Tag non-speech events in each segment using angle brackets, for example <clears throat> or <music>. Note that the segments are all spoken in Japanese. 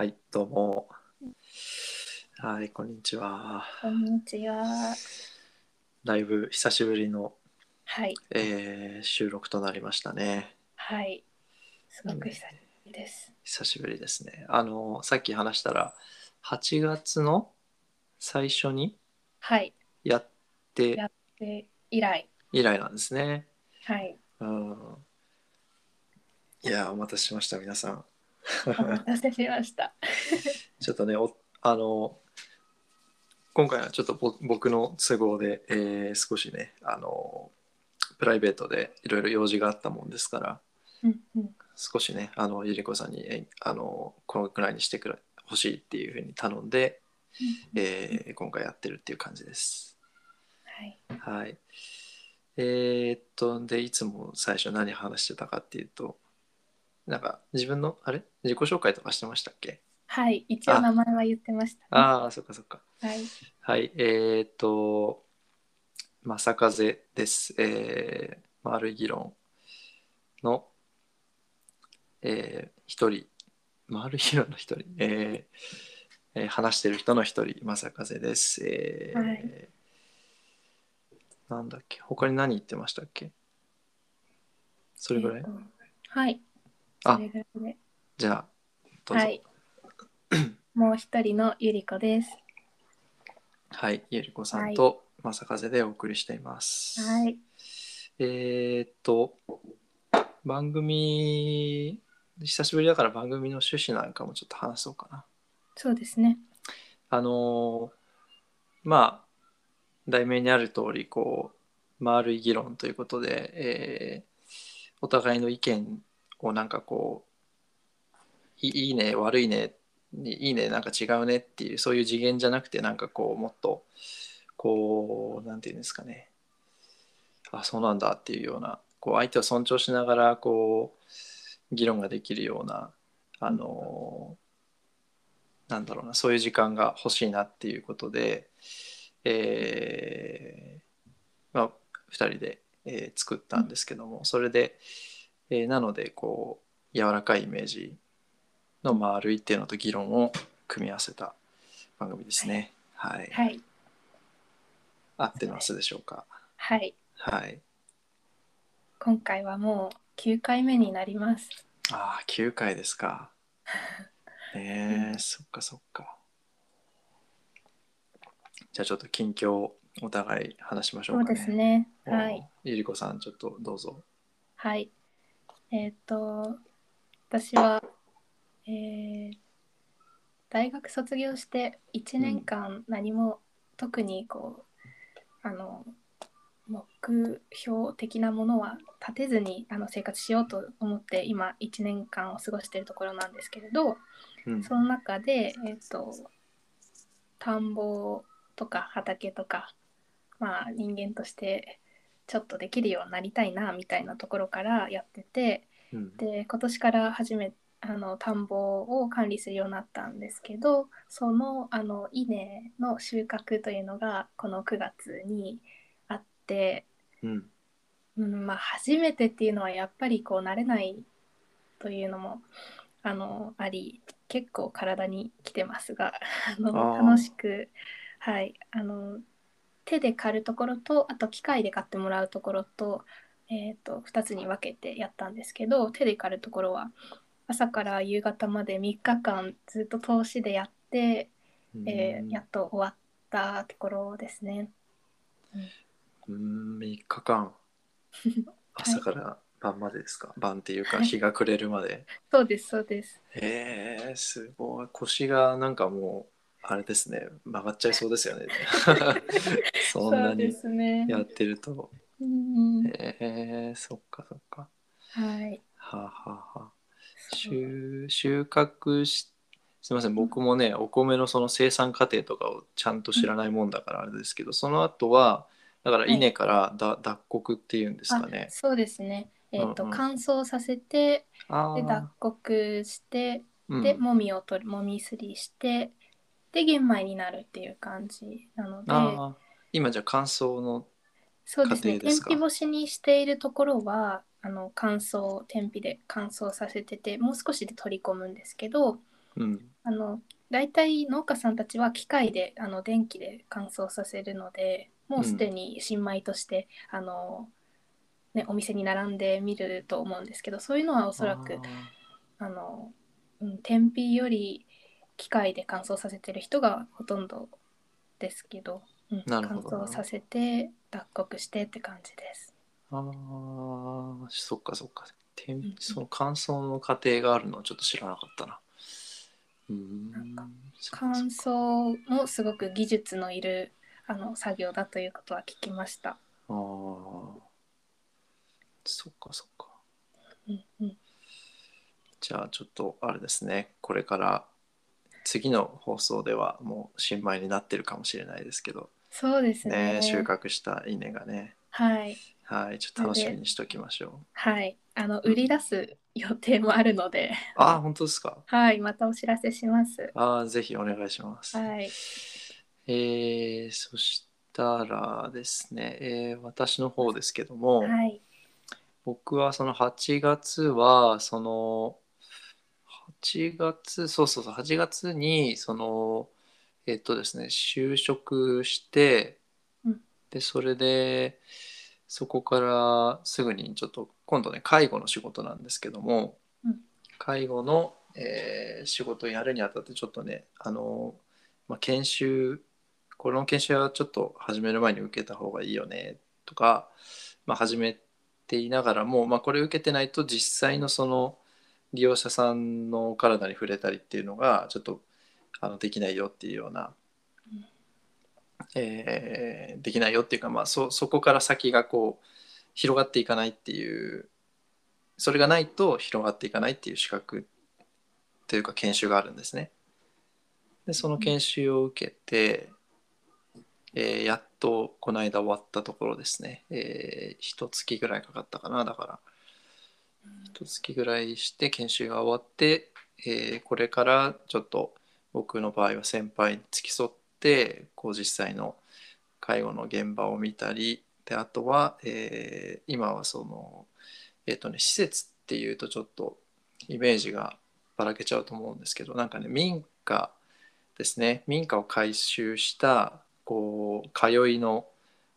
はい、どうも。はい、こんにちは。こんにちは。だいぶ久しぶりの、はい。えー収録となりましたね。はい。すごく久しぶりです。久しぶりですね。あの、さっき話したら、8月の最初にはい。やってやで、以来。以来なんですね。はい。うん。いや、お待たせしました、皆さん。お待たせしました。<laughs> ちょっとね、おあの、今回はちょっとぼ僕の都合で、えー少しね、あの、プライベートでいろいろ用事があったもんですから、うんうん。少しね、あの、ゆり子さんに、えあの、このくらいにしてくれ、欲しいっていうふうに頼んで、えー今回やってるっていう感じです。はい。はい。えーっと、で、いつも最初何話してたかっていうと、なんか自分の、あれ？自己紹介とかしてましたっけ？はい。一応名前は言ってました、ね。ああ、そっかそっか。はい。はい、えーっと、正風です。えー、丸い議論の、えー、一人、丸い議論の一人、えーえー話してる人の一人、正風です。えーはいなんだっけ？他に何言ってましたっけ？それぐらい、えーとはい。あそれぐらいで。じゃあ、どうぞ。はい。<clears throat> もう一人のゆりこです。はい、ゆりこさんと正風でお送りしています。はい。えーっと、番組、久しぶりだから番組の趣旨なんかもちょっと話そうかな。そうですね。あのーまあ、題名にある通り、こう、丸い議論ということで、えーお互いの意見をなんかこう、いいいね、悪いね、いいね、なんか違うねっていう、そういう次元じゃなくて、なんかこう、もっと、こう、なんていうんですかね、あ、そうなんだっていうような、こう、相手を尊重しながら、こう、議論ができるような、あのなんだろうな、そういう時間が欲しいなっていうことで、えーまあ、2人で、えー作ったんですけども、それで、えーなので、こう、柔らかいイメージの丸いっていうのと議論を組み合わせた番組ですね。はい。はい。合ってますでしょうか？はい。はい。今回はもう9回目になります。ああ、9回ですか。<laughs> ねえ、そっかそっか。じゃあちょっと近況をお互い話しましょうかね。そうですね。おはい。。ゆりこさん、ちょっとどうぞ。はい。えっ、と、私は、えー大学卒業して1年間何も特にこう、あの、目標的なものは立てずにあの生活しようと思って今1年間を過ごしているところなんですけれど、うん。その中で、えっ、と、田んぼとか畑とか、まあ人間としてちょっとできるようになりたいなみたいなところからやってて、うんで今年から初めあの田んぼを管理するようになったんですけどそのあの稲の収穫というのがこの9月にあって、うん。うんまあ、初めてっていうのはやっぱりこう慣れないというのもあのあり結構体にきてますがあの楽しく、はい、あの手で刈るところとあと機械で刈ってもらうところと,、えー、と2つに分けてやったんですけど手で刈るところは朝から夕方まで3日間ずっと通しでやって、えーやっと終わったところですね。うん、3日間。<laughs> 朝から晩までですか、晩っていうかはい日が暮れるまで。そうですそうです。へえ、すごい。腰がなんかもう、あれですね、曲がっちゃいそうですよね。<laughs> そんなに。やってると。うんへえ、そっかそっか。はい。はあ、はあはあ、収収穫しすみません僕もねお米のその生産過程とかをちゃんと知らないもんだからあれですけど、その後はだからはい稲からだ、脱穀っていうんですかねあ。そうですね。えっ、と、うんうん乾燥させて、あで脱あ、穀して、うんでもみを取る、もみすりして、で玄米になるっていう感じなので、今じゃあ乾燥のそうですね。天日干しにしているところは、あの乾燥天日で乾燥させてて、もう少しで取り込むんですけど、うん。あの大体農家さんたちは機械であの電気で乾燥させるのでもうすでに新米として、あのね、お店に並んでみると思うんですけどそういうのはおそらくあの、うん、天日より機械で乾燥させてる人がほとんどですけど、うん、乾燥させて脱穀してって感じです。あーあーそっかそっか。天うんその乾燥の過程があるのはちょっと知らなかったな。うーん。なんか乾燥もすごく技術のいるあの作業だということは聞きました。ああそっかそっか。うんうん、じゃあちょっとあれですね。これから次の放送ではもう新米になってるかもしれないですけど。そうですね。ね。収穫した稲がね。はい。はいちょっと楽しみにしときましょう。はい。あの売り出す予定もあるので、ああ本当ですか？はいまたお知らせします。ああぜひお願いします、はい。えー、そしたらですね、えー私の方ですけども、はい。僕はその8月はその8月そうそうそう8月にそのえっとですね就職して、うん。でそれでそこからすぐにちょっと今度ね介護の仕事なんですけども、うん。介護の、えー仕事をやるにあたってちょっとねあの、まあ、研修この研修はちょっと始める前に受けた方がいいよねとか、まあ、始めていながらも、まあ、これ受けてないと実際のその利用者さんの体に触れたりっていうのがちょっとあのできないよっていうような、うんえーできないよっていうか、まあ、そそこから先がこう広がっていかないっていうそれがないと広がっていかないっていう資格というか研修があるんですね。でその研修を受けて、えーやっとこの間終わったところですね、えー、一月ぐらいかかったかなだから一月ぐらいして研修が終わって、えーこれからちょっと僕の場合は先輩に付き添ってこう実際の介護の現場を見たりであとは、えー今はそのえっ、とね施設っていうとちょっとイメージがばらけちゃうと思うんですけどなんかね民家ですね。民家を改修したこう通いの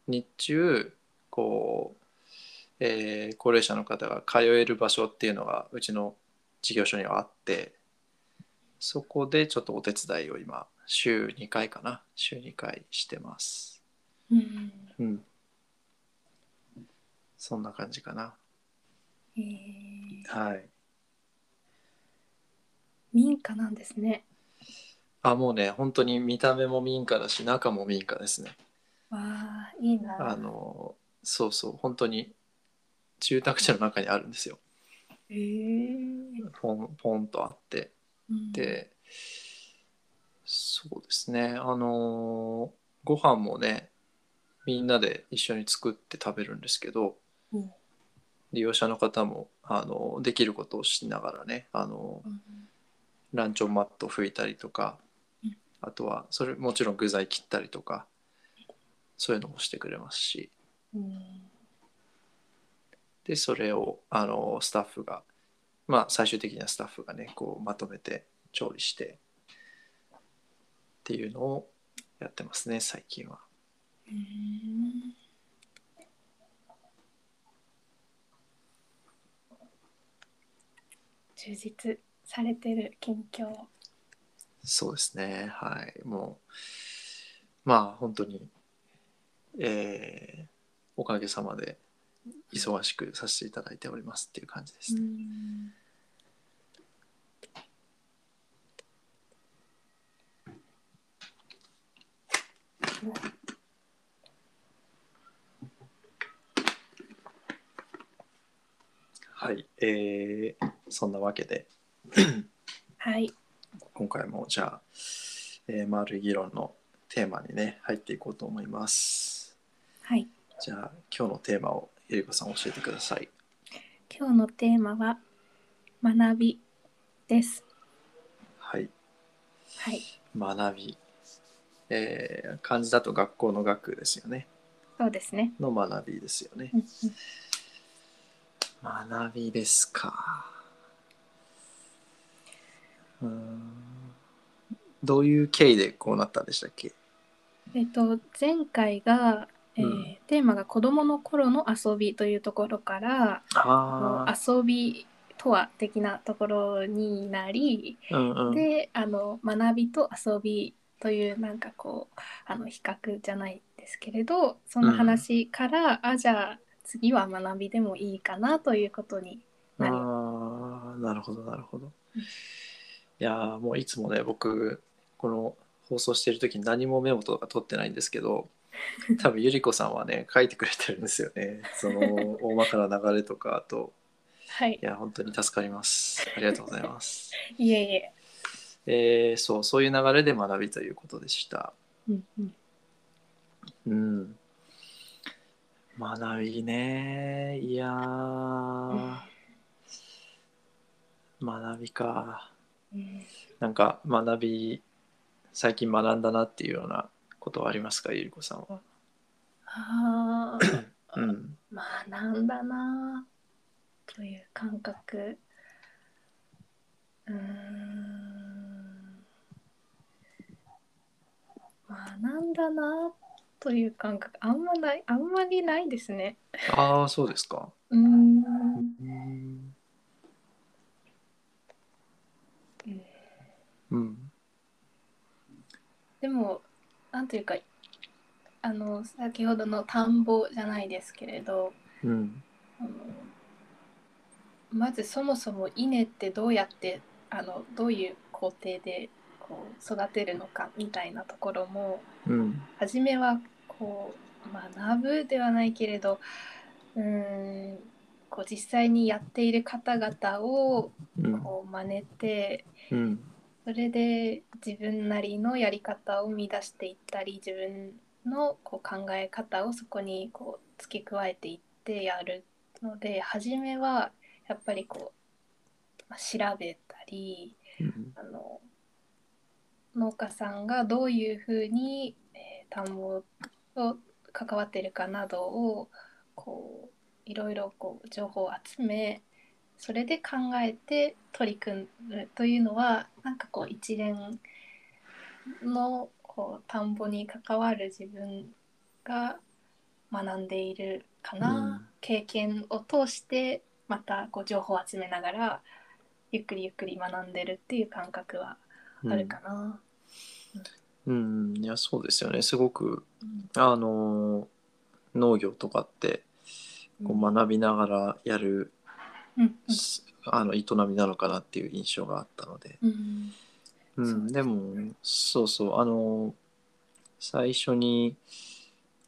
日中こう、えー高齢者の方が通える場所っていうのがうちの事業所にはあってそこでちょっとお手伝いを今週2回かな。週2回してます。うんうん。そんな感じかな。えー。はい。民家なんですね。あもうね本当に見た目も民家だし中も民家ですね。わあいいな。あのそうそう本当に住宅地の中にあるんですよ。えー。ポンポンとあって。うん。でそうですね。あのご飯もねみんなで一緒に作って食べるんですけどうん。利用者の方もあのできることをしながらねあのうん。ランチョンマット拭いたりとかうん。あとはそれもちろん具材切ったりとかそういうのもしてくれますし。うんでそれをあのスタッフがまあ最終的にはスタッフがねこうまとめて調理してっていうのをやってますね最近は。うん充実されてる近況。そうですねはいもうまあ本当にえーおかげさまで忙しくさせていただいておりますっていう感じですね。うんはい、えーそんなわけではい。今回もじゃあ、えー丸い議論のテーマにね入っていこうと思います。はい。じゃあ今日のテーマをゆりこさん教えてください。今日のテーマは学びです。はい、はい。学び、えー漢字だと学校の学ですよね。そうですね。の学びですよねう。んうん学びですか。うーんどういう経緯でこうなったんでしたっけ？えっと、前回が、えーうんテーマが子どもの頃の遊びというところからああ、遊びとは的なところになり、うんうん。であの学びと遊びというなんかこうあの比較じゃないですけれどその話から、あじゃあ次は学びでもいいかなということになりああ、なるほど、なるほど。うん。いやーもういつもね、僕、この放送してる時に何もメモとか取ってないんですけど、<laughs> 多分ゆりこさんはね、書いてくれてるんですよね。その <laughs> 大まかな流れとか、あと、はいいや、本当に助かります。ありがとうございます。<laughs> いえいえ、えーそう、そういう流れで学びということでした。うんうん、うん。学びね。いやー、学びか。うんなんか学び、最近学んだなっていうようなことはありますか、ゆりこさんは？あーうん。学んだなという感覚うーん学んだなという感覚あんまないあんまりないですねああ、そうですか。うーんうん。うん。でもなんていうかあの先ほどの田んぼじゃないですけれどうん。あのまずそもそも稲ってどうやってあのどういう工程でこう育てるのかみたいなところもうん。初めはこう学ぶではないけれどうーんこう実際にやっている方々をうん。こう真似てうん。それで自分なりのやり方を生み出していったり自分のこう考え方をそこにこう付け加えていってやるので初めはやっぱりこう、まあ調べたりうん。あの農家さんがどういうふうに、えー田んぼと関わっているかなどをこういろいろこう情報を集めそれで考えて取り組むというのはなんかこう一連のこう田んぼに関わる自分が学んでいるかな、うん経験を通してまたこう情報を集めながらゆっくりゆっくり学んでるっていう感覚はあるかな。うん。いや、そうですよね。すごく、うんあのー農業とかって、こう学びながらやる、うんすあの営みなのかなっていう印象があったので、うんうん。でもそうそうあの最初に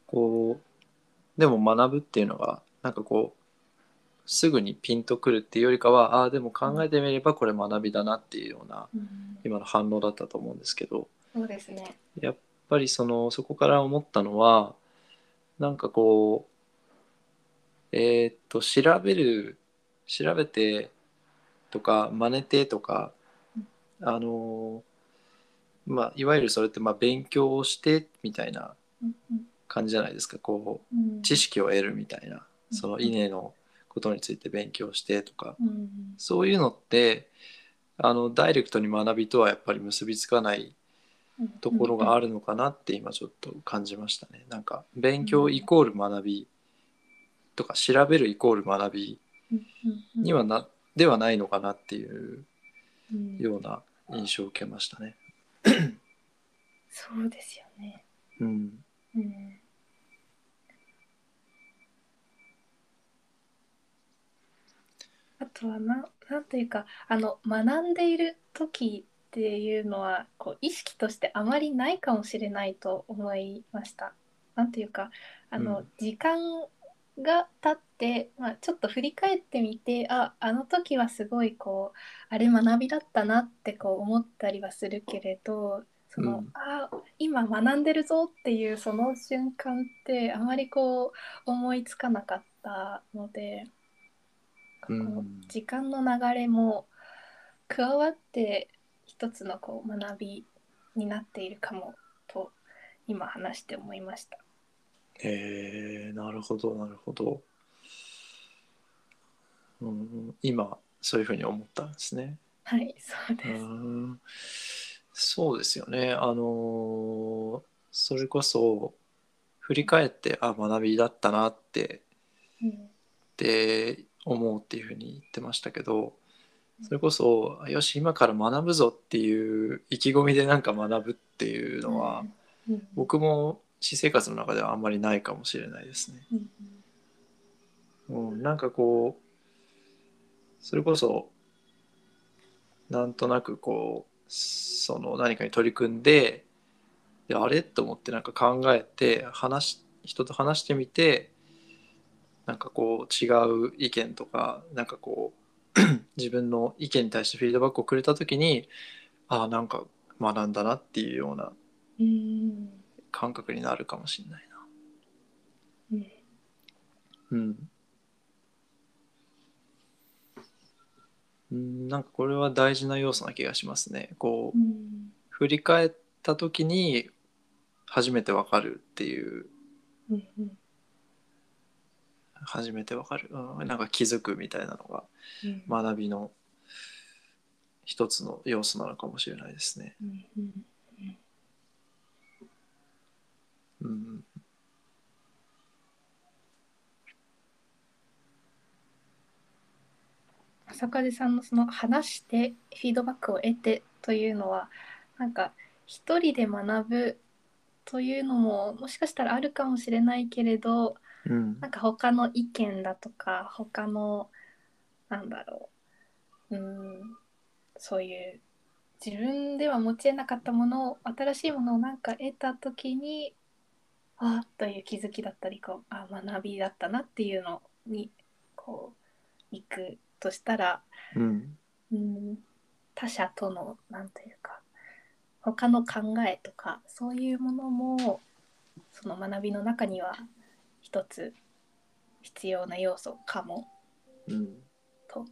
こうでも学ぶっていうのがなんかこうすぐにピンとくるっていうよりかはああでも考えてみればこれ学びだなっていうようなうん。今の反応だったと思うんですけど。そうですね。やっぱりそのそこから思ったのはなんかこうえーっと調べる調べてとか真似てとかあのまあいわゆるそれってまあ勉強をしてみたいな感じじゃないですかこう知識を得るみたいなその稲のことについて勉強してとかそういうのってあのダイレクトに学びとはやっぱり結びつかないところがあるのかなって今ちょっと感じましたね。なんか勉強イコール学びとか調べるイコール学びにはなではないのかなっていううんような印象を受けましたね。そうですよね。うん、うんあとはななんというかあの学んでいる時っていうのはこう意識としてあまりないかもしれないと思いました。なんというかあの、うん時間が経って、まあ、ちょっと振り返ってみてああの時はすごいこうあれ学びだったなってこう思ったりはするけれどその、うんあ今学んでるぞっていうその瞬間ってあまりこう思いつかなかったので、こううん時間の流れも加わって一つのこう学びになっているかもと今話して思いました。へえなるほどなるほど。うん、今そういうふうに思ったんですね。はい、そううです。んそうですよね。あのーそれこそ振り返ってあ学びだったなってうんって思うっていうふうに言ってましたけどそれこそよし今から学ぶぞっていう意気込みでなんか学ぶっていうのは、うん僕も私生活の中ではあんまりないかもしれないですね。うんうん、なんかこうそれこそなんとなくこうその何かに取り組んでであれ？と思ってなんか考えて話し人と話してみてなんかこう違う意見とかなんかこう <clears throat> 自分の意見に対してフィードバックをくれた時にああなんか学んだなっていうようなうん感覚になるかもしれないな。うんうん。うん、なんかこれは大事な要素な気がしますね。こう、うん振り返った時に初めてわかるっていう、うんうん初めてわかる、うん、なんか気づくみたいなのがうん学びの一つの要素なのかもしれないですね。うんうんうん。朝風さんのその話してフィードバックを得てというのはなんか一人で学ぶというのももしかしたらあるかもしれないけれどうんなんか他の意見だとか他のなんだろううんそういう自分では持ち得なかったものを新しいものをなんか得た時にああという気づきだったりこうあ学びだったなっていうのにこう行くとしたらうん。うん他者とのなんというか他の考えとかそういうものもその学びの中には一つ必要な要素かもうん。と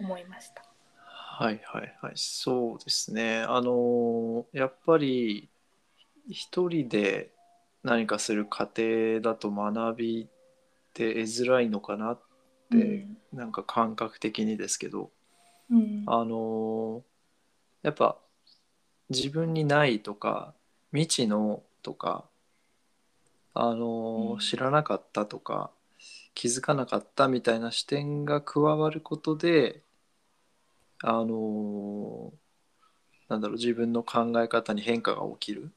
思いました。はいはいはい。そうですね。あのやっぱり一人で何かする過程だと学びって得づらいのかなって、なんか感覚的にですけどうん。あのやっぱ自分にないとか未知のとかあのうん。知らなかったとか気づかなかったみたいな視点が加わることであのなんだろう自分の考え方に変化が起きる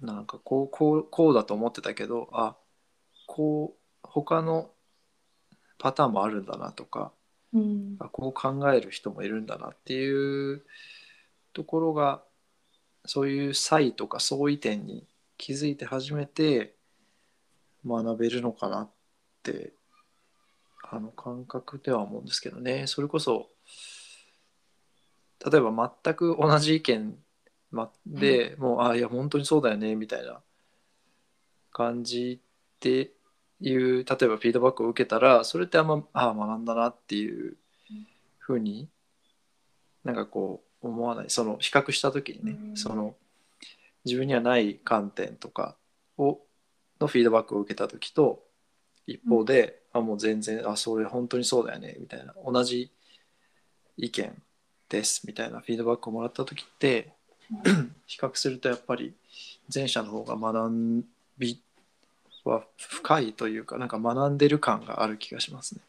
なんかこうこうこうだと思ってたけどあこう他のパターンもあるんだなとかうん。あこう考える人もいるんだなっていうところがそういう差異とか相違点に気づいて初めて学べるのかなってあの感覚では思うんですけどね。それこそ例えば全く同じ意見まで、もうあいや本当にそうだよねみたいな感じっていう例えばフィードバックを受けたらそれってあんまああ学んだなっていうふうになんかこう思わない。その比較した時にね、うん。その自分にはない観点とかをのフィードバックを受けた時と一方で、あもう全然あそれ本当にそうだよねみたいな。同じ意見ですみたいなフィードバックをもらった時って <clears throat> 比較するとやっぱり前者の方が学びは深いというかなんか学んでる感がある気がしますね。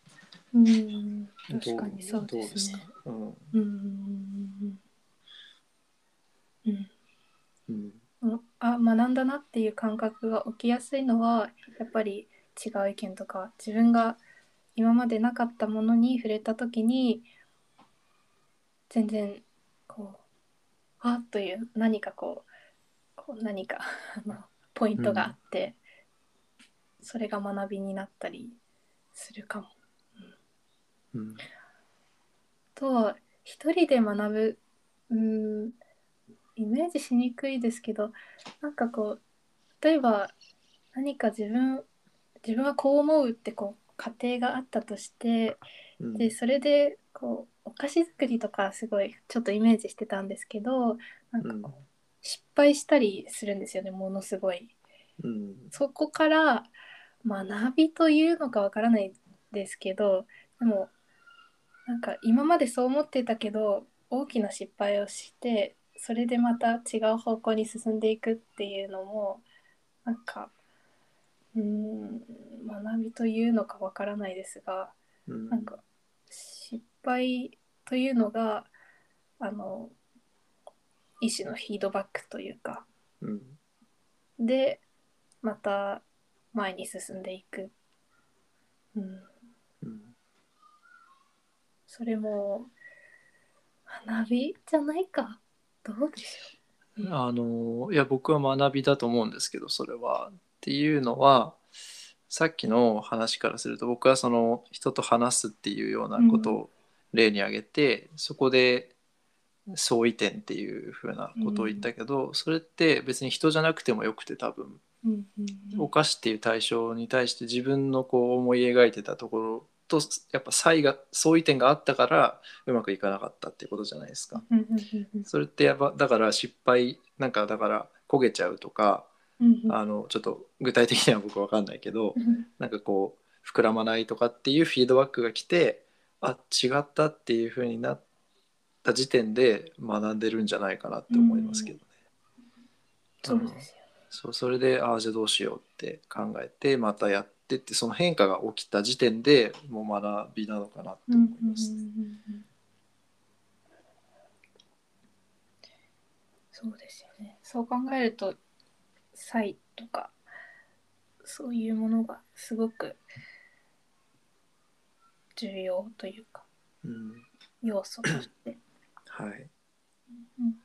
うん。ど確かにそうどですね。かうんうん。うん。うん。うん。うん。あ学んだなっていう感覚が起きやすいのはやっぱり違う意見とか自分が今までなかったものに触れた時に全然あという何かこうこう何かポイントがあって、それが学びになったりするかも。うん。とは一人で学ぶうんイメージしにくいですけどなんかこう例えば何か自分自分はこう思うってこう過程があったとしてうん。でそれでこうお菓子作りとかすごいちょっとイメージしてたんですけどなんかこう失敗したりするんですよねものすごい。うん。そこから学びというのかわからないですけどでもなんか今までそう思ってたけど大きな失敗をしてそれでまた違う方向に進んでいくっていうのもなんかうーん学びというのかわからないですがうん。なんか失敗というのがあの一種のフィードバックというか。うん。でまた前に進んでいく、うん、うん。それも学びじゃないか。どうでしょう。あのいや僕は学びだと思うんですけどそれは。っていうのはさっきの話からすると僕はその人と話すっていうようなことを例に挙げて、そこで相違点っていうふうなことを言ったけど、それって別に人じゃなくてもよくて多分うんうんうん。お菓子っていう対象に対して自分のこう思い描いてたところとやっぱ差異が相違点があったからうまくいかなかったっていうことじゃないですか。うんうんうんうん。それってやっぱだから失敗なんかだから焦げちゃうとかうんうん。あのちょっと具体的には僕わかんないけどうん。なんかこう膨らまないとかっていうフィードバックが来てあ違ったっていう風になった時点で学んでるんじゃないかなって思いますけどね。そうですよそうそれでああじゃあどうしようって考えてまたやってってその変化が起きた時点でもう学びなのかなって思います。うんうんうんうんそうですよねそう考えると差異とかそういうものがすごく重要というかうん。要素として、<clears throat> はい。うん。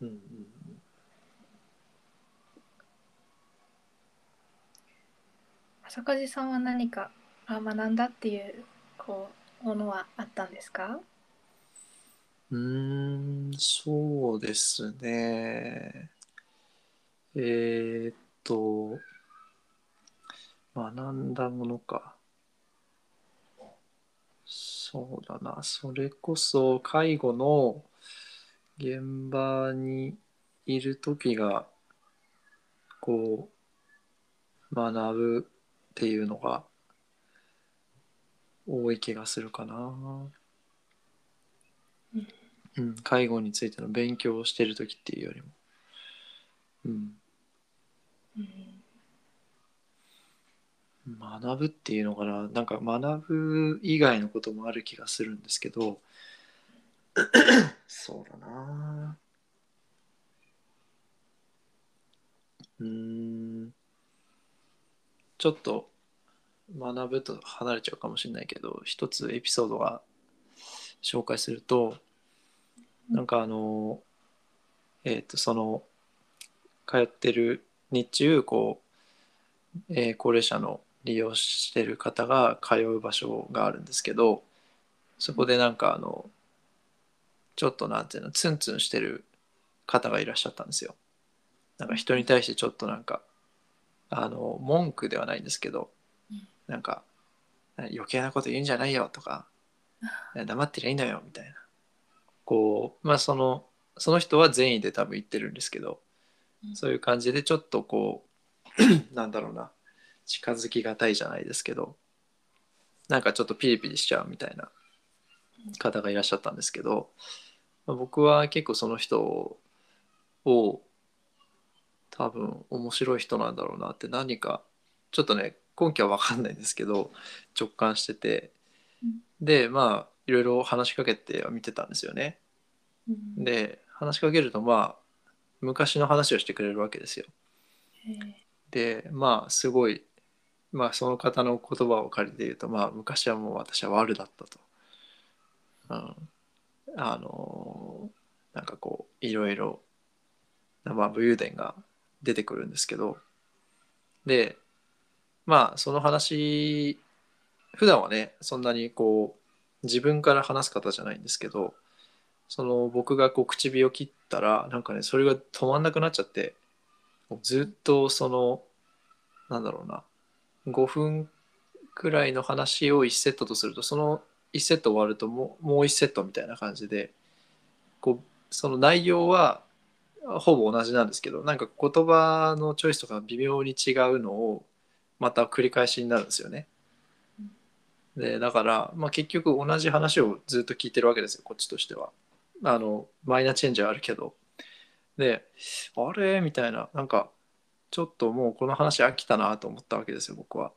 うんうん浅梶さんは何かあ学んだっていうこうものはあったんですか？うーん、そうですね。えーっと、学んだものか。そうだな。それこそ介護の現場にいる時が、こう、学ぶっていうのが多い気がするかな。うん、介護についての勉強をしてる時っていうよりも、うん、うん学ぶっていうのかななんか学ぶ以外のこともある気がするんですけど <coughs> そうだな。うーん。ちょっと学ぶと離れちゃうかもしれないけど一つエピソードが紹介するとなんかあのえっ、とその通ってる日中こう、えー高齢者の利用してる方が通う場所があるんですけどそこでなんかあのちょっとなんていうのツンツンしてる方がいらっしゃったんですよ。なんか人に対してちょっとなんかあの文句ではないんですけどなんか余計なこと言うんじゃないよとか黙ってりゃいいのよみたいなこうまあそのその人は善意で多分言ってるんですけどそういう感じでちょっとこう <clears throat> なんだろうな。近づきがたいじゃないですけど。なんかちょっとピリピリしちゃうみたいな方がいらっしゃったんですけど、まあ僕は結構その人を多分面白い人なんだろうなって何かちょっとね根拠は分かんないんですけど直感してて。うん。でまあいろいろ話しかけては見てたんですよね。うん。で話しかけるとまあ昔の話をしてくれるわけですよ。えーでまあすごいまあその方の言葉を借りて言うとまあ昔はもう私は悪だったと。うん、あのなんかこういろいろまあ武勇伝が出てくるんですけどでまあその話普段はねそんなにこう自分から話す方じゃないんですけどその僕がこう唇を切ったらなんかねそれが止まんなくなっちゃってもうずっとそのなんだろうな5分くらいの話を1セットとするとその1セット終わるともうもう1セットみたいな感じでこうその内容はほぼ同じなんですけどなんか言葉のチョイスとか微妙に違うのをまた繰り返しになるんですよね。でだから、まあ、結局同じ話をずっと聞いてるわけですよこっちとしては。あのマイナーチェンジはあるけど。であれ？みたいな。なんかちょっともうこの話飽きたなと思ったわけですよ僕は。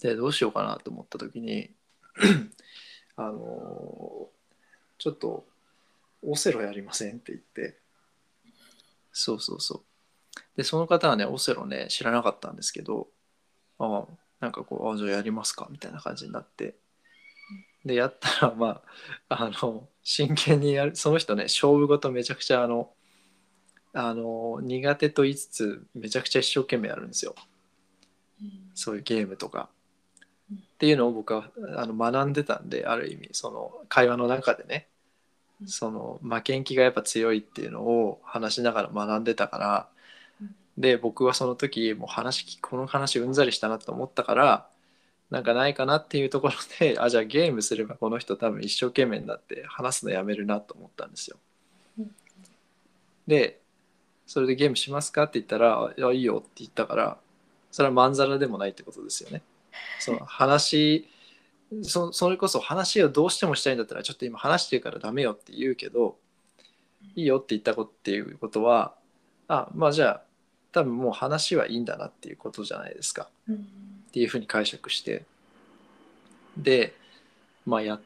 でどうしようかなと思った時に <clears throat> あのちょっとオセロやりませんって言って。そうそうそう。でその方はねオセロね知らなかったんですけどああなんかこうあじゃあやりますかみたいな感じになって。でやったらまああの真剣にやるその人ね勝負事めちゃくちゃあのあの苦手と言いつつめちゃくちゃ一生懸命やるんですよ。そういうゲームとか。うん。っていうのを僕はあの学んでたんである意味その会話の中でねうん。その負けん気がやっぱ強いっていうのを話しながら学んでたからうん。で僕はその時もう話この話うんざりしたなと思ったからなんかないかなっていうところで <laughs> あじゃあゲームすればこの人多分一生懸命になって話すのやめるなと思ったんですよ。でそれでゲームしますかって言ったら「いやいいよ」って言ったからそれはまんざらでもないってことですよね。その話そそれこそ話をどうしてもしたいんだったらちょっと今話してるからダメよって言うけどいいよって言ったことっていうことはあまあじゃあ多分もう話はいいんだなっていうことじゃないですかうんっていうふうに解釈してでまあやっ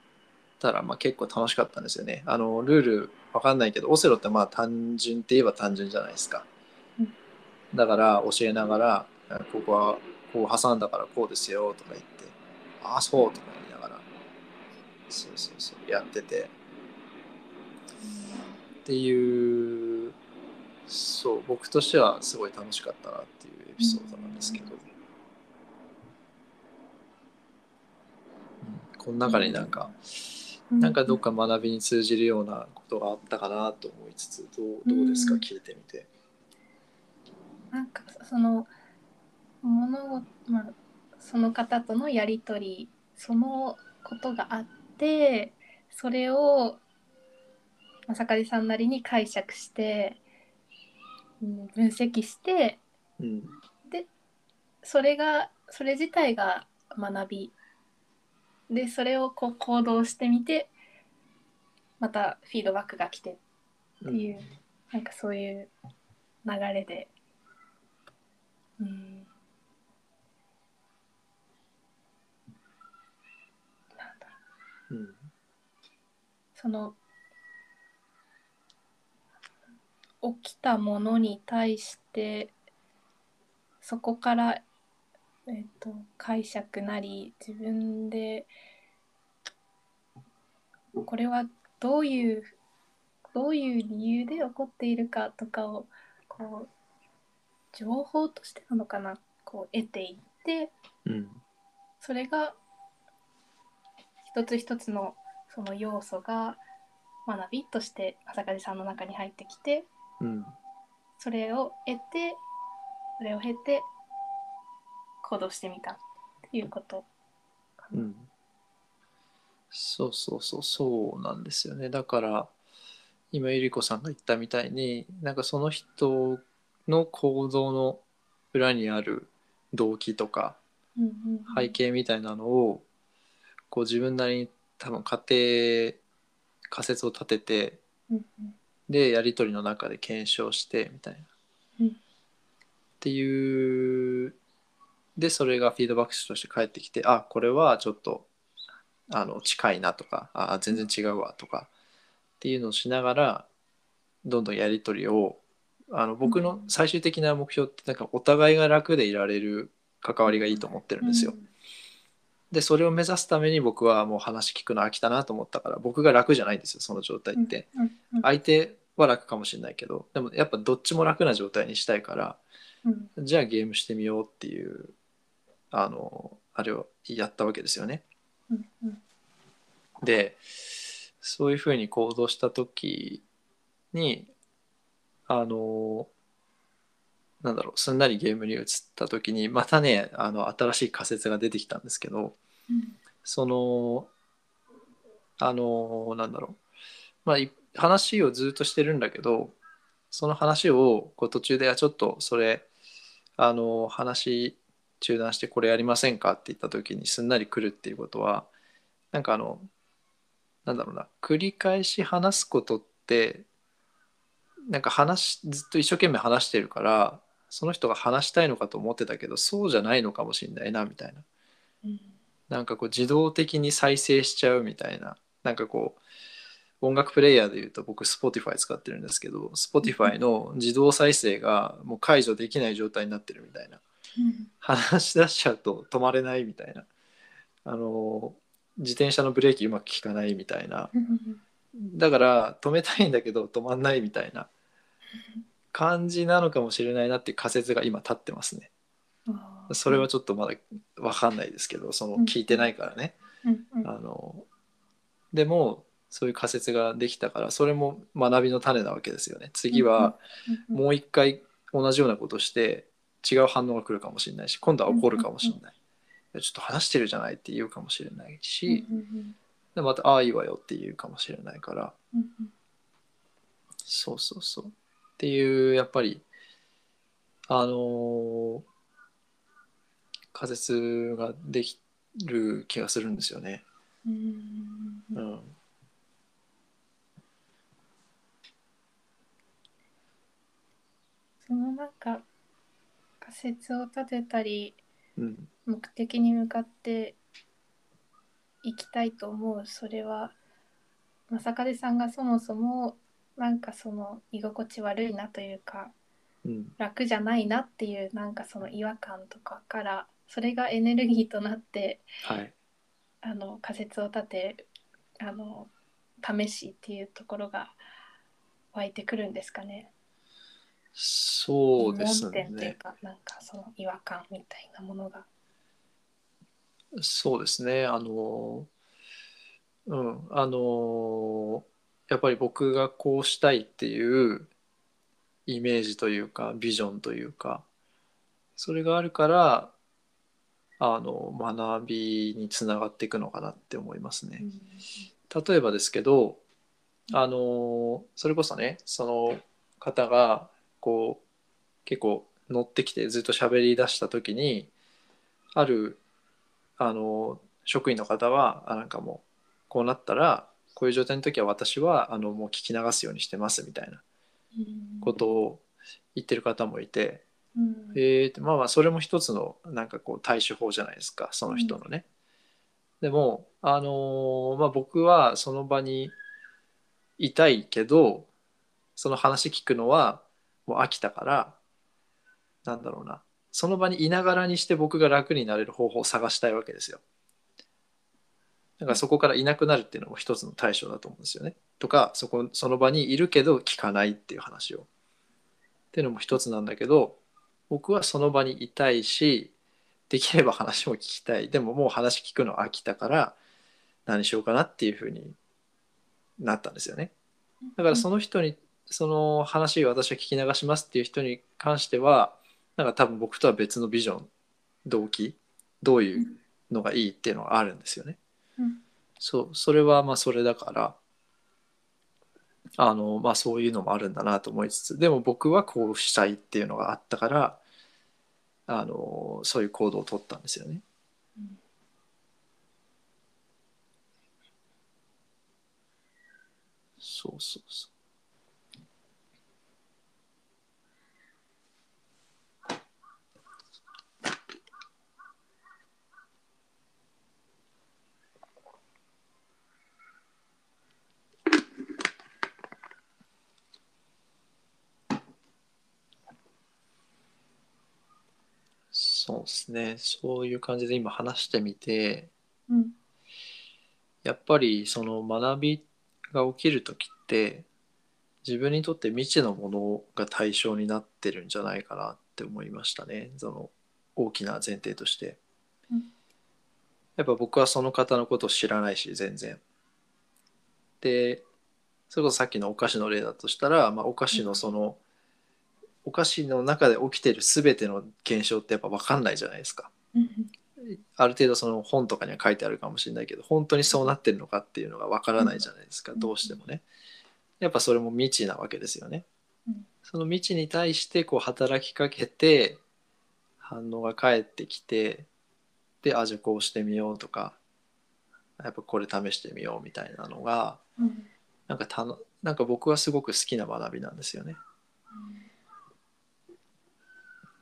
たらまあ結構楽しかったんですよね。あのルールわかんないけどオセロってまあ単純って言えば単純じゃないですか。うん。だから教えながらここはこう挟んだからこうですよとか言ってああそうとか言いながらそうそうそうやってて。っていうそう僕としてはすごい楽しかったなっていうエピソードなんですけど、うんこの中になんか、なんかどっか学びに通じるようなことがあったかなと思いつつどうどうですか、うん。聞いてみて。なんかその物事、まあ、その方とのやり取りそのことがあってそれを正和さんなりに解釈して、うん分析してうん。それがそれ自体が学びでそれをこう行動してみてまたフィードバックが来てっていう、なんかそういう流れで、うん、なんだろう。うん。その起きたものに対してそこから、えっと解釈なり自分でこれはどういうどういう理由で起こっているかとかをこう情報としてなのかなこう得ていってうん。それが一つ一つのその要素が学びとして朝風さんの中に入ってきてうん。それを得てそれを経て行動してみたっていうことかな。うん。そうそうそうそうなんですよね。だから今ゆり子さんが言ったみたいになんかその人の行動の裏にある動機とか背景みたいなのをこう自分なりに多分仮定仮説を立ててうんうん。でやり取りの中で検証してみたいな、うん。っていうでそれがフィードバックとして返ってきてあこれはちょっとあの近いなとかあ全然違うわとかっていうのをしながらどんどんやり取りをあの僕の最終的な目標ってなんかお互いが楽でいられる関わりがいいと思ってるんですよ。でそれを目指すために僕はもう話聞くの飽きたなと思ったから僕が楽じゃないんですよその状態って。うんうんうん相手は楽かもしれないけどでもやっぱどっちも楽な状態にしたいからうんじゃあゲームしてみようっていうあのあれをやったわけですよね。うんうん。でそういうふうに行動した時にあのなんだろうすんなりゲームに移った時にまたねあの新しい仮説が出てきたんですけどうん。そのあのなんだろう。まあい話をずっとしてるんだけどその話をこう途中であちょっとそれあの話中断してこれやりませんかって言った時にすんなり来るっていうことはなんかあのなんだろうな繰り返し話すことってなんか話ずっと一生懸命話してるからその人が話したいのかと思ってたけどそうじゃないのかもしれないなみたいな。うん。なんかこう自動的に再生しちゃうみたいな。なんかこう音楽プレイヤーで言うと僕 Spotify 使ってるんですけど Spotify の自動再生がもう解除できない状態になってるみたいな。うん話し出しちゃうと止まれないみたいな。あの自転車のブレーキうまく効かないみたいな。うんだから止めたいんだけど止まんないみたいな感じなのかもしれないなっていう仮説が今立ってますね。それはちょっとまだ分かんないですけどそのうん。聞いてないからね。あのでもそういう仮説ができたからそれも学びの種なわけですよね。次はうん。もう一回同じようなことして違う反応が来るかもしれないし今度は怒るかもしれない、ちょっと話してるじゃないって言うかもしれないし、でまたああいいわよって言うかもしれないから。うんそうそうそう。っていうやっぱりあのー仮説ができる気がするんですよね。うん。うん。そのなんか仮説を立てたりうん。目的に向かっていきたいと思う。それは正門さんがそもそもなんかその居心地悪いなというかうん。楽じゃないなっていうなんかその違和感とかからそれがエネルギーとなってはい。あの仮説を立てあの試しっていうところが湧いてくるんですかね。そうです疑問点というね。かなんかその違和感みたいなものが。そうですね。あの、うん、あの、やっぱり僕がこうしたいっていうイメージというか、ビジョンというか、それがあるから、あの、学びにつながっていくのかなって思いますね。例えばですけどあのそれこそねその方がこう結構乗ってきてずっと喋り出した時にあるあの職員の方はあなんかもうこうなったらこういう状態の時は私はあのもう聞き流すようにしてますみたいなことを言ってる方もいて、うん。えーまあまあそれも一つのなんかこう対処法じゃないですかその人のね。でもあのーまあ僕はその場にいたいけどその話聞くのはもう飽きたからなんだろうなその場にいながらにして僕が楽になれる方法を探したいわけですよ。だからそこからいなくなるっていうのも一つの対処だと思うんですよね。とかそこその場にいるけど聞かないっていう話を。っていうのも一つなんだけど僕はその場にいたいしできれば話も聞きたいでももう話聞くの飽きたから何しようかなっていうふうになったんですよね。だからその人にその話を私は聞き流しますっていう人に関してはなんか多分僕とは別のビジョン動機どういうのがいいっていうのがあるんですよね。うんそうそれはまあそれだからあのまあそういうのもあるんだなと思いつつでも僕はこうしたいっていうのがあったからあのそういう行動を取ったんですよね。うんそうそうそう。そうですね。そういう感じで今話してみて、うん。やっぱりその学びが起きる時って自分にとって未知のものが対象になってるんじゃないかなって思いましたね。その大きな前提として、うん。やっぱ僕はその方のことを知らないし全然。でそれこそさっきのお菓子の例だとしたら、まあ、お菓子のその、お菓子の中で起きてる全ての現象ってやっぱ分かんないじゃないですか。うんある程度その本とかには書いてあるかもしれないけど本当にそうなってるのかっていうのがわからないじゃないですか、うん。どうしてもね。やっぱそれも未知なわけですよね、うん。その未知に対してこう働きかけて反応が返ってきてであじゃあこうしてみようとかやっぱこれ試してみようみたいなのがうん。なんかたのなんか僕はすごく好きな学びなんですよね。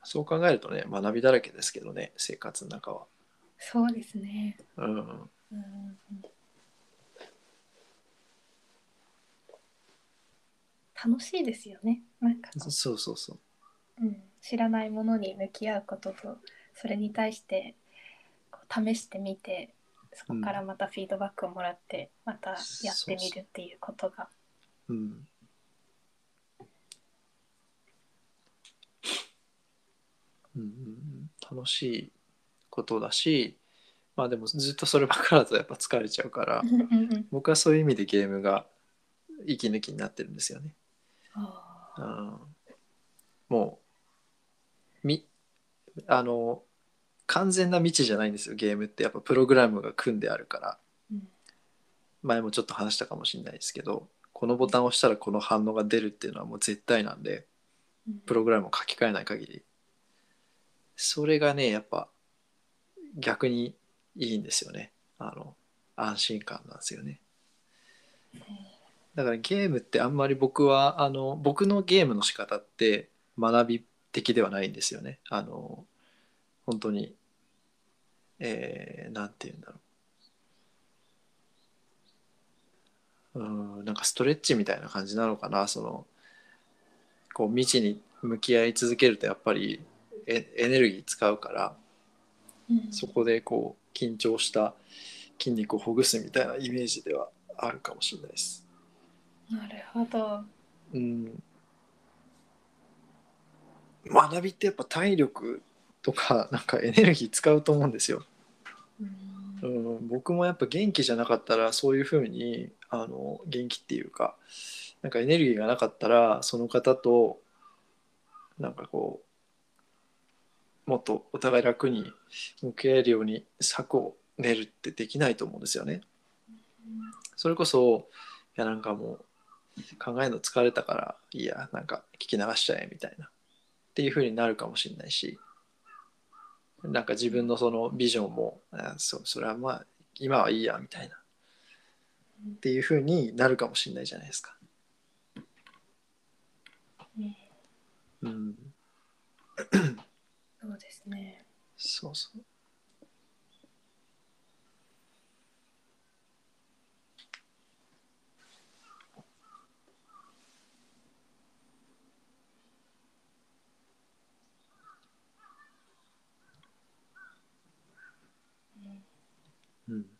そう考えるとね学びだらけですけどね生活の中は。そうですね。うん、うん楽しいですよね。なんかそうそうそう。うん、知らないものに向き合うこととそれに対してこう試してみてそこからまたフィードバックをもらって、またやってみるっていうことがうんうんうんうん。楽しいことだしまあでもずっとそればっかりだとやっぱ疲れちゃうから僕はそういう意味でゲームが息抜きになってるんですよね。あもうみあの完全な未知じゃないんですよゲームって。やっぱプログラムが組んであるから。うん。前もちょっと話したかもしれないですけどこのボタンを押したらこの反応が出るっていうのはもう絶対なんでうん。プログラムを書き換えない限りそれがねやっぱ逆にいいんですよね。あの安心感なんですよね。だからゲームってあんまり僕はあの僕のゲームの仕方って学び的ではないんですよね。あの本当にえー、なんて言うんだろう。うんなんかストレッチみたいな感じなのかな。そのこう未知に向き合い続けるとやっぱりエエネルギー使うからうんそこでこう緊張した筋肉をほぐすみたいなイメージではあるかもしれないです。なるほど。うん、学びってやっぱ体力とかなんかエネルギー使うと思うんですよ。うんうん、僕もやっぱ元気じゃなかったらそういうふうにあの元気っていうかなんかエネルギーがなかったらその方となんかこうもっとお互い楽に向き合えるように策を練るってできないと思うんですよね。それこそいやなんかもう考えるの疲れたからいいやなんか聞き流しちゃえみたいなっていうふうになるかもしれないしなんか自分のそのビジョンもあそそれはまあ今はいいやみたいなっていうふうになるかもしれないじゃないですか。ねうん、ね。そうそう。うん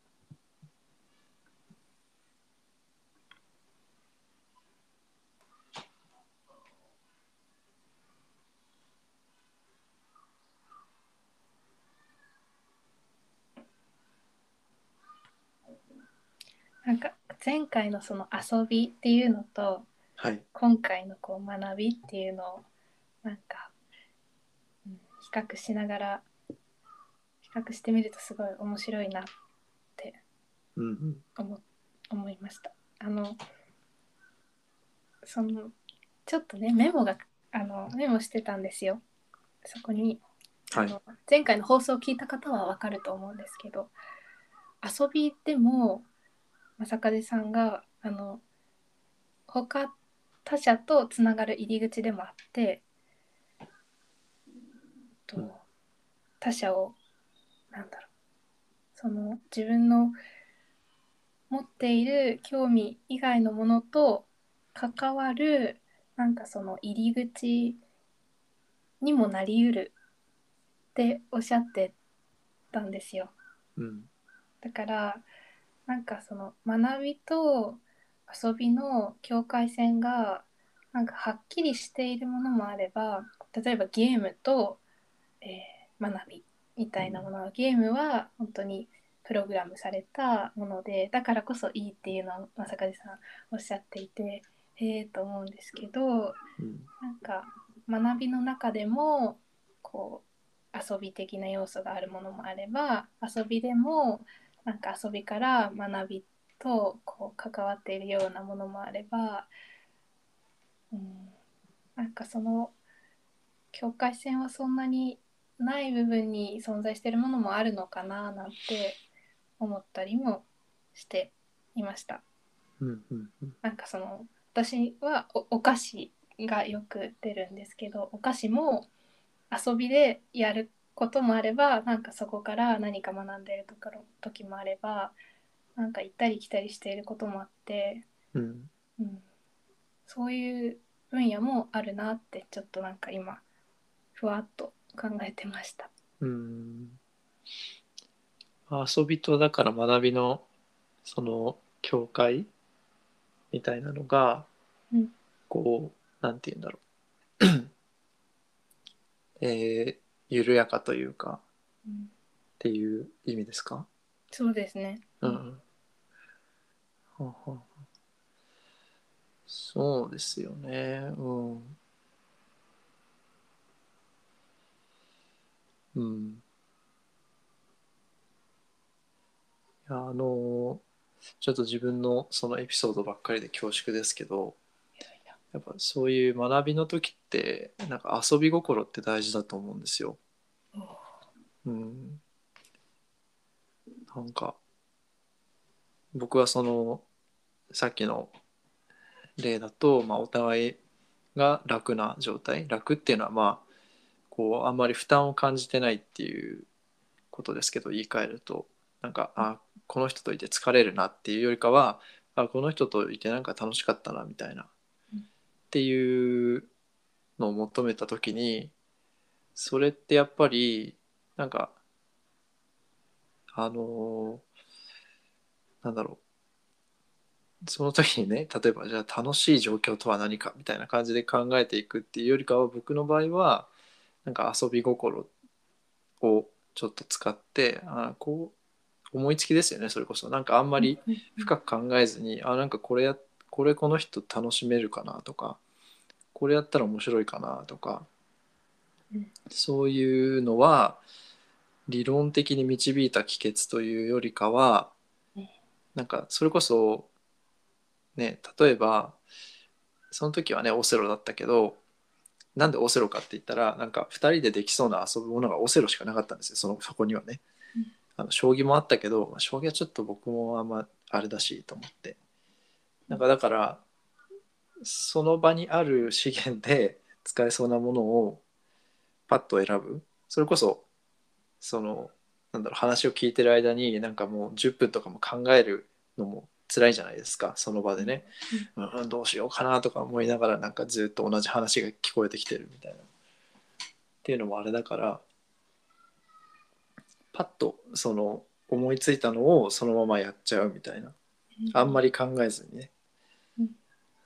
なんか前回のその遊びっていうのとはい。今回のこう学びっていうのをなんか、うん、比較しながら比較してみるとすごい面白いなってうんうん思思いました。あのそのちょっとねメモがあのメモしてたんですよ。そこに、はい。あの前回の放送を聞いた方はわかると思うんですけど遊びでも正風さんがあの他他者とつながる入り口でもあってとうん他者をなんだろうその自分の持っている興味以外のものと関わるなんかその入り口にもなりうるっておっしゃってたんですよ。うんだからなんかその学びと遊びの境界線がなんかはっきりしているものもあれば例えばゲームと、えー学びみたいなもの。はゲームは本当にプログラムされたものでだからこそいいっていうのは正和さんおっしゃっていてへえと思うんですけどうん。なんか学びの中でもこう遊び的な要素があるものもあれば遊びでもなんか遊びから学びとこう関わっているようなものもあれば、うん、なんかその境界線はそんなにない部分に存在しているものもあるのかななんて思ったりもしていました。うんうんうんなんかその私はおお菓子がよく出るんですけどお菓子も遊びでやることもあればなんかそこから何か学んでるとかの時もあればなんか行ったり来たりしていることもあって、うん。うん、そういう分野もあるなってちょっとなんか今ふわっと考えてました。うん。遊びとだから学びのその境界みたいなのが、うん。こうなんて言うんだろう。<clears throat> えー緩やかというかうんっていう意味ですか？そうですね。うん。はあはあそうですよね。うん。うん。いや、あの、ちょっと自分のそのエピソードばっかりで恐縮ですけど、やっぱそういう学びの時って、なんか遊び心って大事だと思うんですよ。うん。なんか、僕はその、さっきの例だと、まあ、お互いが楽な状態楽っていうのはまあこうあんまり負担を感じてないっていうことですけど言い換えるとなんかあこの人といて疲れるなっていうよりかはあこの人といてなんか楽しかったなみたいな、っていうのを求めた時にそれってやっぱりなんかあのなんだろう。その時にね例えばじゃあ楽しい状況とは何かみたいな感じで考えていくっていうよりかは僕の場合はなんか遊び心をちょっと使ってあこう思いつきですよねそれこそ。なんかあんまり深く考えずにあなんかこれやこれこの人楽しめるかなとかこれやったら面白いかなとか、うん。そういうのは理論的に導いた帰結というよりかは、ねなんかそれこそね例えばその時はねオセロだったけどなんでオセロかって言ったらなんか2人でできそうな遊ぶものがオセロしかなかったんですよそのそこにはね。うん。あの将棋もあったけどまあ将棋はちょっと僕もあんまあれだしと思ってなんかだからその場にある資源で使えそうなものをパッと選ぶ。それこそそのなんだろう話を聞いてる間になんかもう10分とかも考えるのも辛いじゃないですか。その場でね、うん、どうしようかなとか思いながらなんかずっと同じ話が聞こえてきてるみたいな。っていうのもあれだからパッとその思いついたのをそのままやっちゃうみたいな。あんまりり考えずにね、うん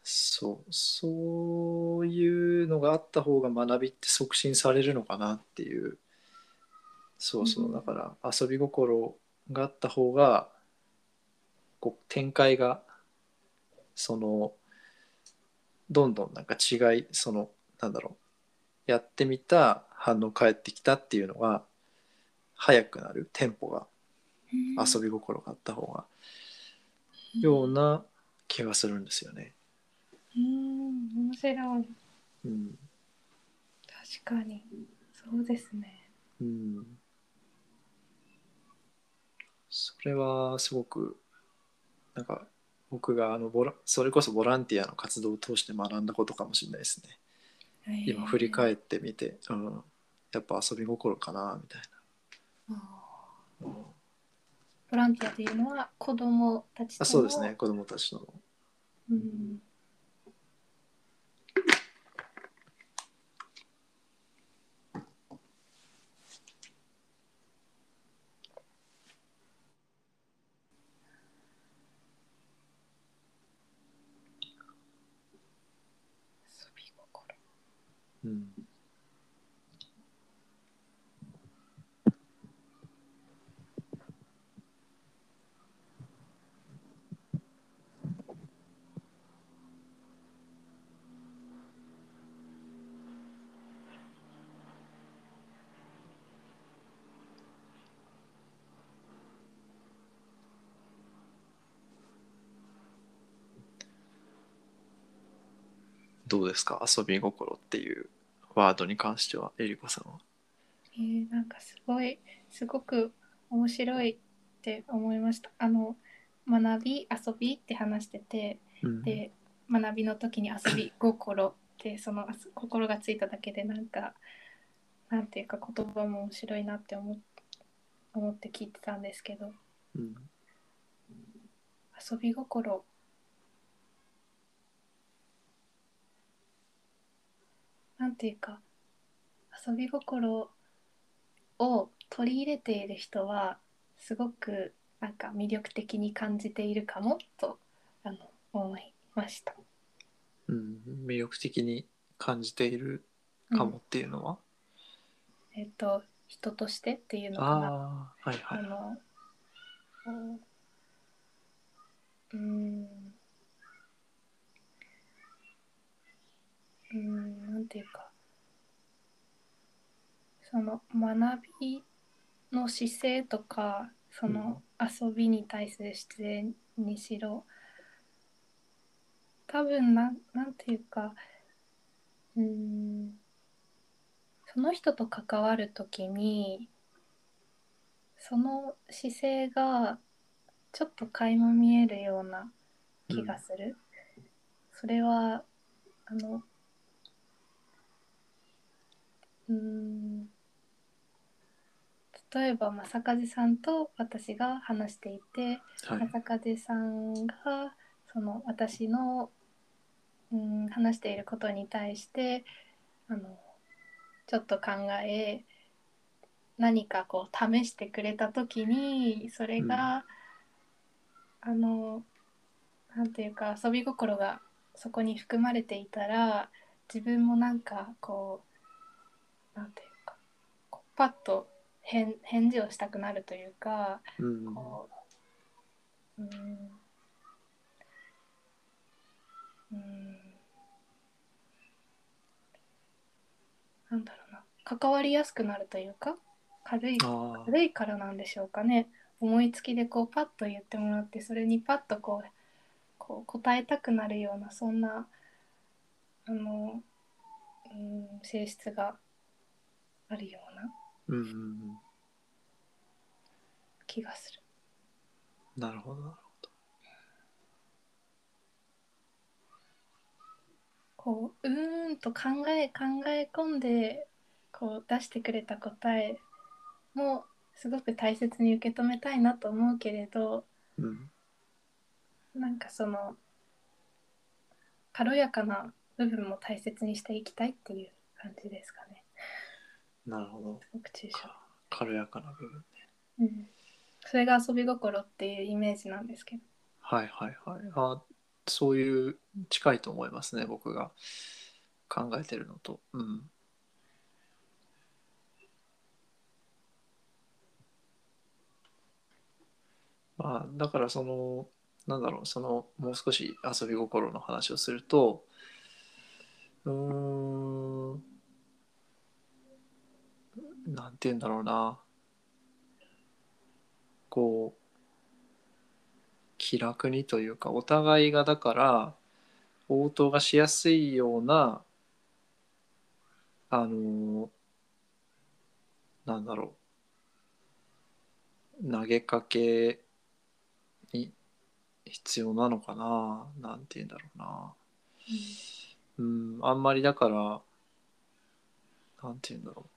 そうそういうのがあった方が学びって促進されるのかなっていう。そうそううん。だから遊び心があった方がこう展開がそのどんどんなんか違いそのなんだろう。やってみた反応返ってきたっていうのが速くなるテンポが遊び心があった方がような気がするんですよね。うん面白い。うん。確かに。そうですね。うん、それはすごくなんか僕があのボラそれこそボランティアの活動を通して学んだことかもしれないですね。今振り返ってみて、うん、やっぱ遊び心かなみたいな。うんボランティアというのは子供たちとのあそうですね。子供たちの。うん遊び心うんどうですか？遊び心っていうワードに関してはえりこさんは。えーなんかすごいすごく面白いって思いました。あの学び遊びって話しててうんで学びの時に遊び心ってその心がついただけでなんかなんていうか言葉も面白いなって思っ思って聞いてたんですけどうん遊び心なんていうか遊び心を取り入れている人はすごくなんか魅力的に感じているかもとあの思いました。うん、魅力的に感じているかもっていうのは、えっ、と人としてっていうのかな。ああはいはいあのこううーんうーんなんていうかその学びの姿勢とかその遊びに対する姿勢にしろ多分なんなんていうかうーんその人と関わる時にその姿勢がちょっと垣間見えるような気がする、それはあのうーん。例えば正和さんと私が話していてはい。正和さんがその私の、うん、話していることに対してあのちょっと考え何かこう試してくれた時にそれが、あのなんていうか遊び心がそこに含まれていたら自分もなんかこうなんていうかこうパッと返返事をしたくなるというかうん。こう、うーん、うーん、なんだろうな、関わりやすくなるというか、軽い、軽いからなんでしょうかね。思いつきでこうパッと言ってもらって、それにパッとこう、こう答えたくなるような、そんな、あの、うん、性質があるようなうんうんうん気がする。なるほどなるこううーんと考え考え込んでこう出してくれた答えもすごく大切に受け止めたいなと思うけれどほどうんなんかその軽やかな部分も大切にしていきたいっていう感じですかね。なるほどすごく抽象。か軽やかな部分ねうん。それが遊び心っていうイメージなんですけど。はいはいはいあそういう近いと思いますね僕が考えてるのとうんまあだからそのなんだろうそのもう少し遊び心の話をするとうーんなんて言うんだろうな。こう気楽にというかお互いがだから応答がしやすいようなあのなんだろう。投げかけに必要なのかななんて言うんだろうな。うんあんまりだからなんて言うんだろう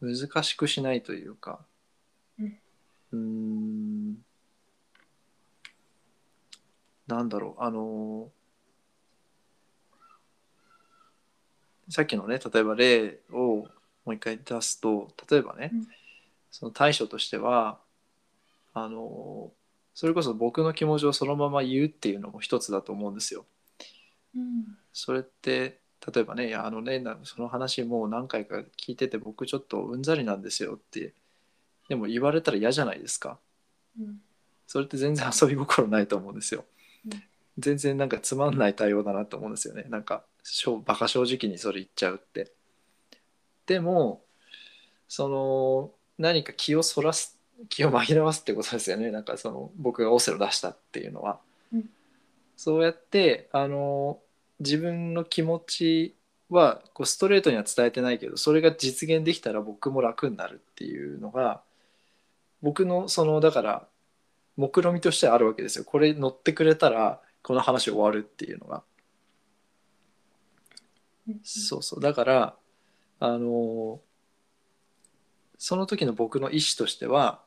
難しくしないというか。うん。んなんだろう。あのさっきのね例えば例をもう一回出すと例えばね、うん。その対処としてはあのそれこそ僕の気持ちをそのまま言うっていうのも一つだと思うんですよ。うん。それって例えばね「いやあのねなその話もう何回か聞いてて僕ちょっとうんざりなんですよ」ってでも言われたら嫌じゃないですか。うんそれって全然遊び心ないと思うんですよ。うん全然なんかつまんない対応だなと思うんですよね。なんかしょバカ正直にそれ言っちゃうって。でもその何か気をそらす気を紛らわすってことですよね。なんかその僕がオセロ出したっていうのは。うんそうやってあの自分の気持ちはこうストレートには伝えてないけどそれが実現できたら僕も楽になるっていうのが僕のそのだから目論見みとしてあるわけですよ。これ乗ってくれたらこの話終わるっていうのが。そうそう。だからあのその時の僕の意思としては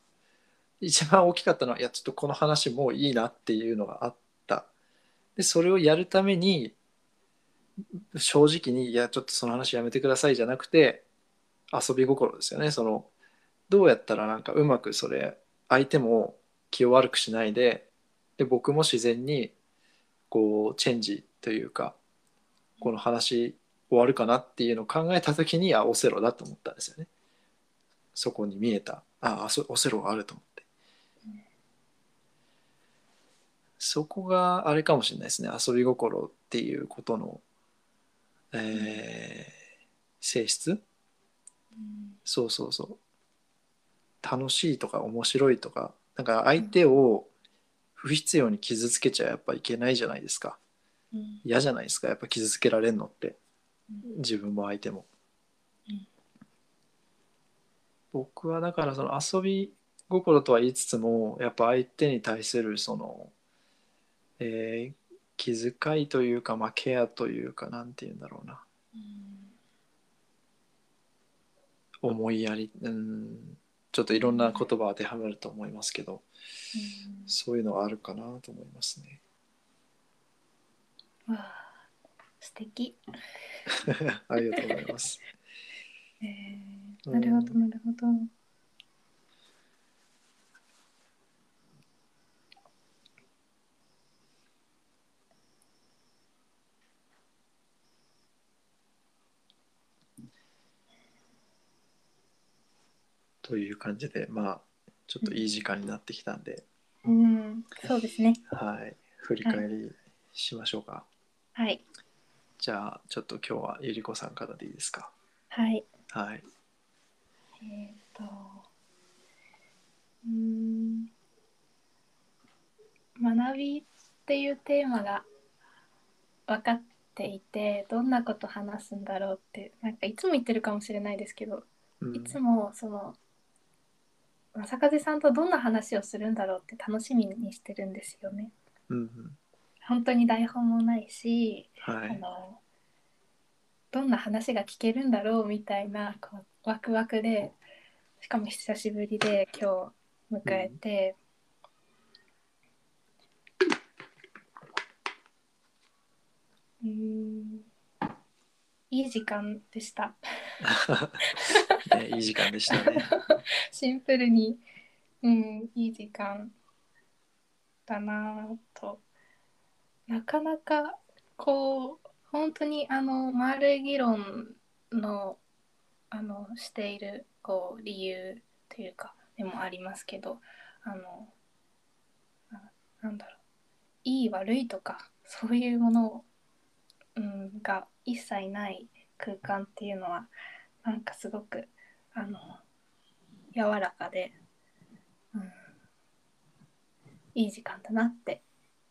一番大きかったのはいやちょっとこの話もういいなっていうのがあった。でそれをやるために正直にいやちょっとその話やめてくださいじゃなくて遊び心ですよね。そのどうやったらなんかうまくそれ相手も気を悪くしないでで僕も自然にこうチェンジというかこの話終わるかなっていうのを考えた時にあオセロだと思ったんですよね。そこに見えた。あオセロがあると思って。そこがあれかもしれないですね。遊び心っていうことのえー、性質、うん、そうそうそう。楽しいとか面白いとかなんか相手を不必要に傷つけちゃやっぱいけないじゃないですか、うん、嫌じゃないですかやっぱ傷つけられんのって、うん、自分も相手も、僕はだからその遊び心とは言いつつもやっぱ相手に対するその、えー、気遣いというか、まあ、ケアというかなんて言うんだろうな、うん、思いやり、うん、ちょっといろんな言葉当てはめると思いますけど、うん、そういうのはあるかなと思いますね。わあ素敵 <laughs> ありがとうございます。えー、なるほどなるほど。という感じでまあちょっといい時間になってきたんで、うん、そうですね。はい振り返りしましょうか。はい。じゃあちょっと今日はゆりこさんからでいいですか？はい。はい。えっ、とうん学びっていうテーマが分かっていてどんなこと話すんだろうってなんかいつも言ってるかもしれないですけど、うん、いつもその正風さんとどんな話をするんだろうって楽しみにしてるんですよね。うんうん、本当に台本もないし、はい、あのどんな話が聞けるんだろうみたいなこうワクワクでしかも久しぶりで今日迎えて、うん、うんいい時間でした。<laughs> ね、いい時間でしたね。<laughs> シンプルに、うん、いい時間だなと。なかなかこう本当にあの丸い議論のあのしているこう理由というかでもありますけどあのなんだろういい悪いとかそういうものうん、が一切ない空間っていうのはなんかすごくあの柔らかで、うん、いい時間だなって、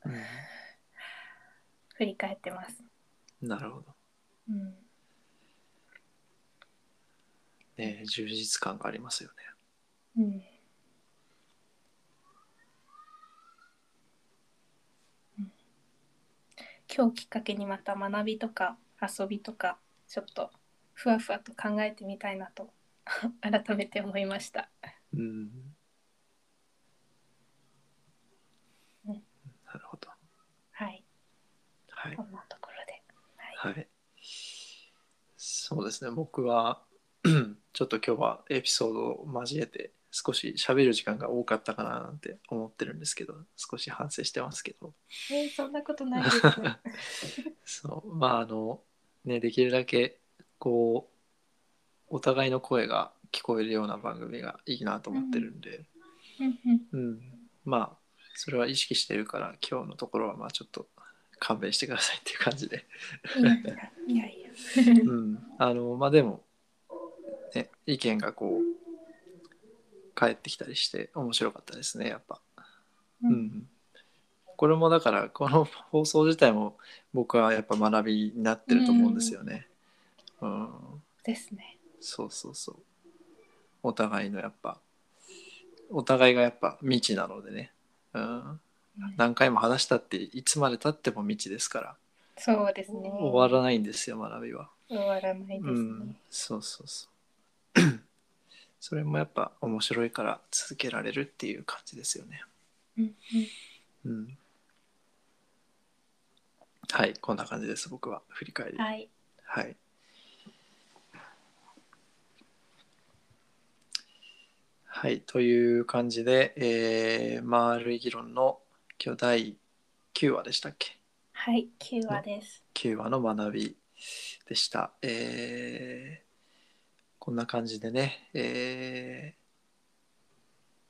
うん、振り返ってます。なるほど。うん、ね充実感がありますよね。うん今日きっかけにまた学びとか遊びとかちょっとふわふわと考えてみたいなと <laughs> 改めて思いました。うん、なるほど。はい。はい。こんなところで。はい。はい、そうですね。僕は <clears throat> ちょっと今日はエピソードを交えて少し喋る時間が多かったかななんて思ってるんですけど少し反省してますけどえー、そんなことないです <laughs> そうまああのねできるだけこうお互いの声が聞こえるような番組がいいなと思ってるんで、うん、うん、まあそれは意識してるから今日のところはまあちょっと勘弁してくださいっていう感じで。いやいや。うん。あのまあでも、ね、意見がこう帰ってきたりして面白かったですねやっぱ。うん、うん、これもだからこの放送自体も僕はやっぱ学びになってると思うんですよね。うん、ですね。そうそうそう。お互いのやっぱ、お互いがやっぱ未知なのでね。うん、うん何回も話したっていつまでたっても未知ですから、そうですね。終わらないんですよ、学びは。終わらないですね。うん、そうそうそう。<clears throat> それもやっぱ面白いから続けられるっていう感じですよね。うんうんうん。はい、こんな感じです、僕は。振り返り。はい。はい。はい、という感じで、えー、丸い議論の今日第9話でしたっけ？はい。9話です。9話の学びでした。えーこんな感じでね、えー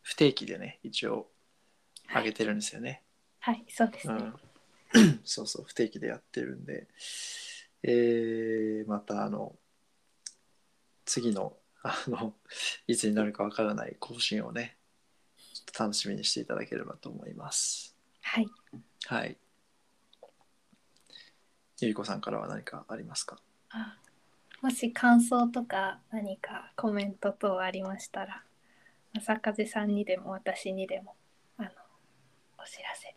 不定期でね、一応上げてるんですよね。はい。そうですね。うん、<clears throat> そうそう、不定期でやってるんで、えーまたあの、次の、あの、<laughs> いつになるかわからない更新をね、ちょっと楽しみにしていただければと思います。はい。はい。ゆりこさんからは何かありますか？あもし感想とか何かコメント等ありましたら朝風さんにでも私にでもあのお知らせ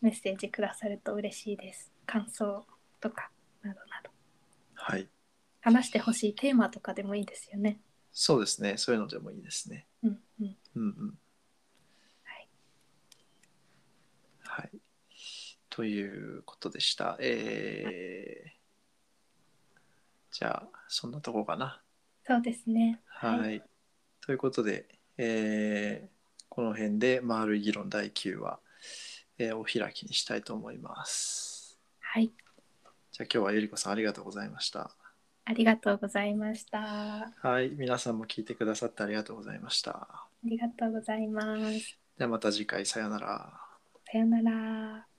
メッセージくださると嬉しいです感想とかなどなどはい。話してほしいテーマとかでもいいですよねそうですね。そういうのでもいいですね。うんうんうんうん。はい。はい。ということでした。えー、じゃあ、そんなとこかな。そうですねはい。ということで、えーこの辺で丸い議論第9話、えーお開きにしたいと思います。はいじゃあ今日はゆりこさんありがとうございました。ありがとうございましたあはい。皆さんも聞いてくださってありがとうございました。りがとうございますではまた次回さようなら。さよなら